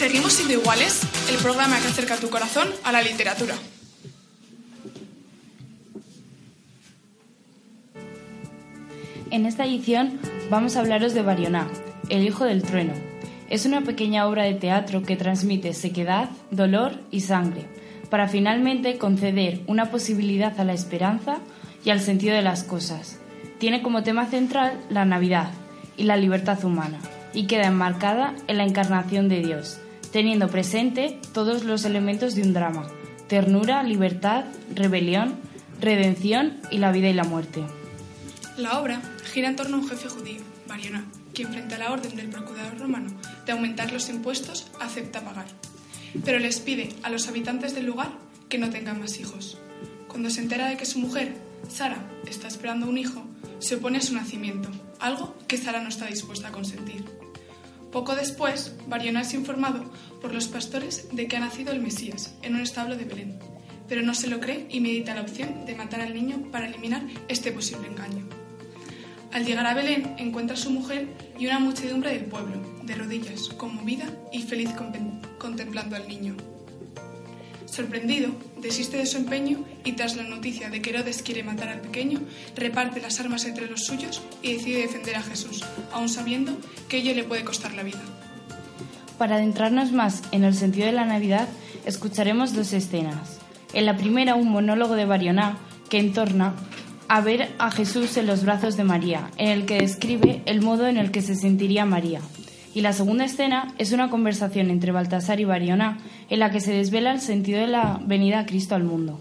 Seguimos siendo iguales, el programa que acerca tu corazón a la literatura. En esta edición vamos a hablaros de Barioná, El Hijo del Trueno. Es una pequeña obra de teatro que transmite sequedad, dolor y sangre, para finalmente conceder una posibilidad a la esperanza y al sentido de las cosas. Tiene como tema central la Navidad y la libertad humana, y queda enmarcada en la encarnación de Dios, teniendo presente todos los elementos de un drama, ternura, libertad, rebelión, redención y la vida y la muerte. La obra gira en torno a un jefe judío, Barioná, quien frente a la orden del procurador romano de aumentar los impuestos acepta pagar, pero les pide a los habitantes del lugar que no tengan más hijos. Cuando se entera de que su mujer, Sara, está esperando un hijo, se opone a su nacimiento, algo que Sara no está dispuesta a consentir. Poco después, Barioná es informado por los pastores de que ha nacido el Mesías en un establo de Belén, pero no se lo cree y medita la opción de matar al niño para eliminar este posible engaño. Al llegar a Belén, encuentra a su mujer y una muchedumbre del pueblo, de rodillas, conmovida y feliz contemplando al niño. Sorprendido, desiste de su empeño y tras la noticia de que Herodes quiere matar al pequeño, reparte las armas entre los suyos y decide defender a Jesús, aun sabiendo que ello le puede costar la vida. Para adentrarnos más en el sentido de la Navidad, escucharemos dos escenas. En la primera, un monólogo de Barioná que entorna a ver a Jesús en los brazos de María, en el que describe el modo en el que se sentiría María. Y la segunda escena es una conversación entre Baltasar y Barioná, en la que se desvela el sentido de la venida a Cristo al mundo.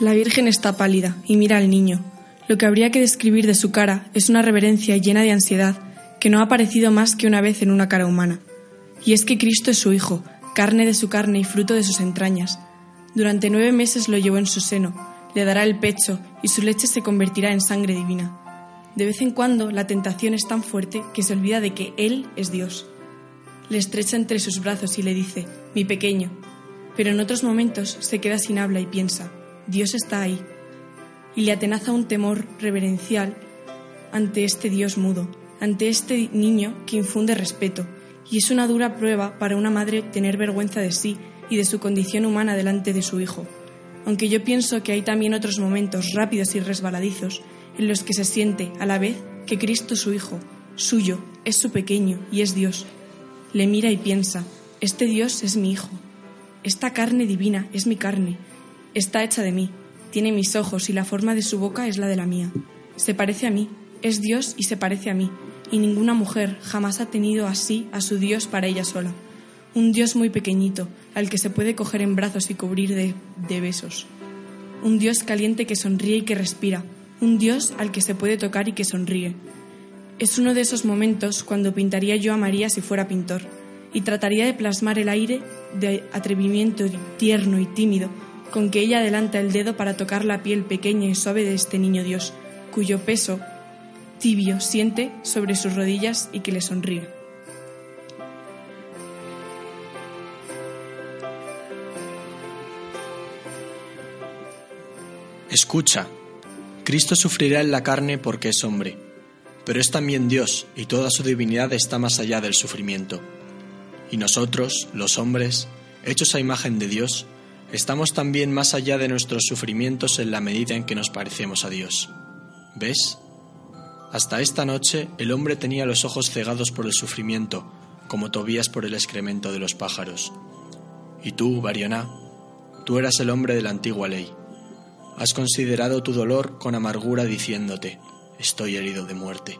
La Virgen está pálida y mira al niño. Lo que habría que describir de su cara es una reverencia llena de ansiedad que no ha aparecido más que una vez en una cara humana. Y es que Cristo es su Hijo, carne de su carne y fruto de sus entrañas. Durante nueve meses lo llevó en su seno, le dará el pecho y su leche se convertirá en sangre divina. De vez en cuando la tentación es tan fuerte que se olvida de que Él es Dios. Le estrecha entre sus brazos y le dice, mi pequeño. Pero en otros momentos se queda sin habla y piensa, Dios está ahí. Y le atenaza un temor reverencial ante este Dios mudo, ante este niño que infunde respeto. Y es una dura prueba para una madre tener vergüenza de sí y de su condición humana delante de su hijo. Aunque yo pienso que hay también otros momentos rápidos y resbaladizos en los que se siente a la vez que Cristo su Hijo, suyo, es su pequeño y es Dios. Le mira y piensa, este Dios es mi Hijo. Esta carne divina es mi carne, Está hecha de mí, tiene mis ojos y la forma de su boca es la de la mía. Se parece a mí, es Dios y se parece a mí, y ninguna mujer jamás ha tenido así a su Dios para ella sola. Un Dios muy pequeñito, al que se puede coger en brazos y cubrir de, besos. Un Dios caliente que sonríe y que respira. Un Dios al que se puede tocar y que sonríe. Es uno de esos momentos cuando pintaría yo a María si fuera pintor, y trataría de plasmar el aire de atrevimiento tierno y tímido con que ella adelanta el dedo para tocar la piel pequeña y suave de este niño Dios, cuyo peso tibio siente sobre sus rodillas y que le sonríe. Escucha, Cristo sufrirá en la carne porque es hombre, pero es también Dios y toda su divinidad está más allá del sufrimiento. Y nosotros, los hombres, hechos a imagen de Dios, estamos también más allá de nuestros sufrimientos en la medida en que nos parecemos a Dios. ¿Ves? Hasta esta noche el hombre tenía los ojos cegados por el sufrimiento, como Tobías por el excremento de los pájaros. Y tú, Barioná, tú eras el hombre de la antigua ley. Has considerado tu dolor con amargura diciéndote, estoy herido de muerte.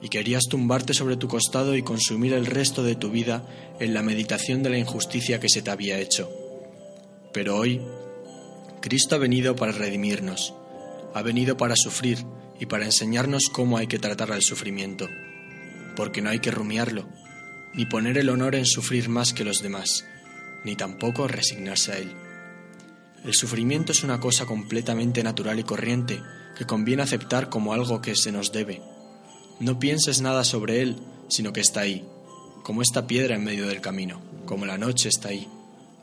Y querías tumbarte sobre tu costado y consumir el resto de tu vida en la meditación de la injusticia que se te había hecho. Pero hoy, Cristo ha venido para redimirnos, ha venido para sufrir y para enseñarnos cómo hay que tratar al sufrimiento, porque no hay que rumiarlo, ni poner el honor en sufrir más que los demás, ni tampoco resignarse a él. El sufrimiento es una cosa completamente natural y corriente que conviene aceptar como algo que se nos debe. No pienses nada sobre él, sino que está ahí, como esta piedra en medio del camino, como la noche está ahí,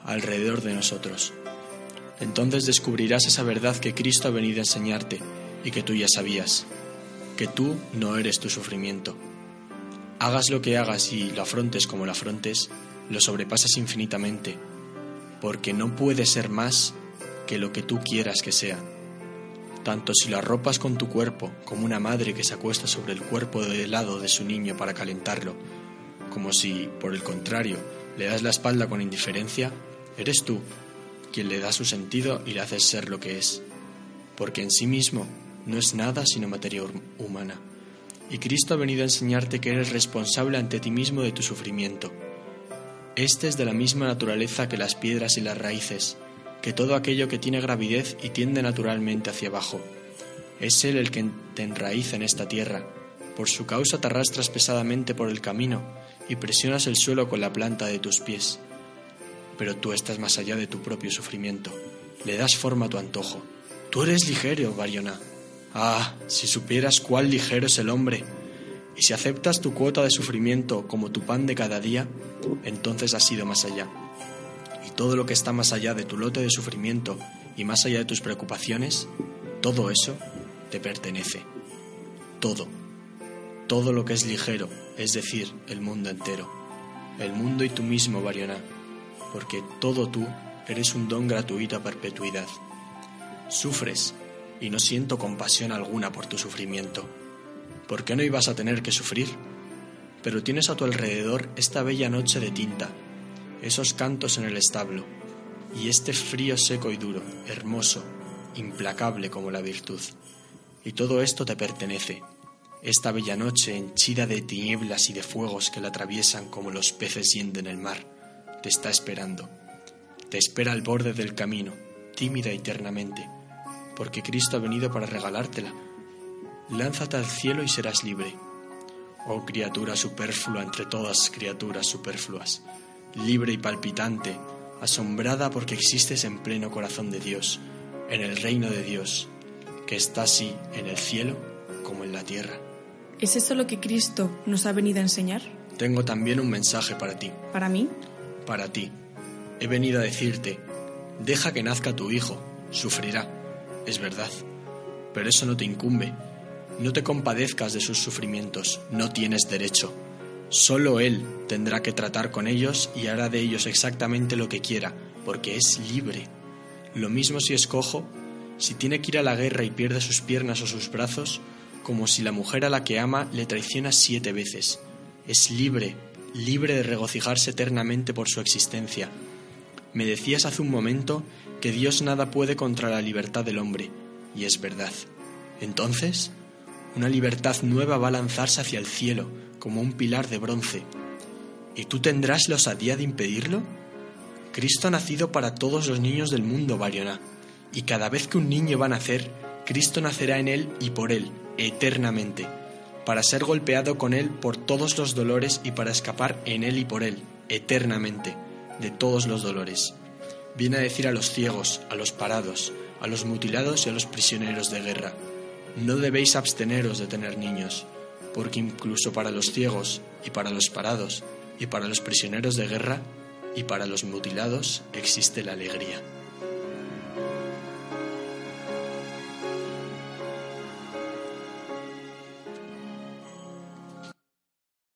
alrededor de nosotros. Entonces descubrirás esa verdad que Cristo ha venido a enseñarte y que tú ya sabías, que tú no eres tu sufrimiento. Hagas lo que hagas y lo afrontes como lo afrontes, lo sobrepasas infinitamente, porque no puede ser más que lo que tú quieras que sea. Tanto si lo arropas con tu cuerpo, como una madre que se acuesta sobre el cuerpo de helado de su niño para calentarlo, como si, por el contrario, le das la espalda con indiferencia, eres tú quien le da su sentido y le haces ser lo que es, porque en sí mismo no es nada sino materia humana. Y Cristo ha venido a enseñarte que eres responsable ante ti mismo de tu sufrimiento. Este es de la misma naturaleza que las piedras y las raíces, que todo aquello que tiene gravidez y tiende naturalmente hacia abajo. Es Él el que te enraíza en esta tierra. Por su causa te arrastras pesadamente por el camino y presionas el suelo con la planta de tus pies. Pero tú estás más allá de tu propio sufrimiento. Le das forma a tu antojo. Tú eres ligero, Variona. Ah, si supieras cuál ligero es el hombre. Y si aceptas tu cuota de sufrimiento como tu pan de cada día, entonces has ido más allá. Todo lo que está más allá de tu lote de sufrimiento y más allá de tus preocupaciones, todo eso te pertenece. Todo. Todo lo que es ligero, es decir, el mundo entero. El mundo y tú mismo, Variona. Porque todo tú eres un don gratuito a perpetuidad. Sufres y no siento compasión alguna por tu sufrimiento. ¿Por qué no ibas a tener que sufrir? Pero tienes a tu alrededor esta bella noche de tinta, esos cantos en el establo, y este frío seco y duro, hermoso, implacable como la virtud. Y todo esto te pertenece. Esta bella noche henchida de tinieblas y de fuegos que la atraviesan como los peces hienden el mar, te está esperando. Te espera al borde del camino, tímida y tiernamente, porque Cristo ha venido para regalártela. Lánzate al cielo y serás libre. Oh criatura superflua entre todas criaturas superfluas, libre y palpitante, asombrada porque existes en pleno corazón de Dios, en el reino de Dios, que está así en el cielo como en la tierra. ¿Es eso lo que Cristo nos ha venido a enseñar? Tengo también un mensaje para ti. ¿Para mí? Para ti. He venido a decirte, deja que nazca tu hijo, sufrirá es verdad, pero eso no te incumbe. No te compadezcas de sus sufrimientos, no tienes derecho. Solo Él tendrá que tratar con ellos y hará de ellos exactamente lo que quiera, porque es libre. Lo mismo si es cojo, si tiene que ir a la guerra y pierde sus piernas o sus brazos, como si la mujer a la que ama le traiciona siete veces. Es libre, libre de regocijarse eternamente por su existencia. Me decías hace un momento que Dios nada puede contra la libertad del hombre, y es verdad. Entonces, una libertad nueva va a lanzarse hacia el cielo, como un pilar de bronce. ¿Y tú tendrás la osadía de impedirlo? Cristo ha nacido para todos los niños del mundo, Variona, y cada vez que un niño va a nacer, Cristo nacerá en él y por él, eternamente, para ser golpeado con él por todos los dolores y para escapar en él y por él, eternamente, de todos los dolores viene a decir a los ciegos, a los parados, a los mutilados y a los prisioneros de guerra, no debéis absteneros de tener niños, porque incluso para los ciegos y para los parados y para los prisioneros de guerra y para los mutilados existe la alegría.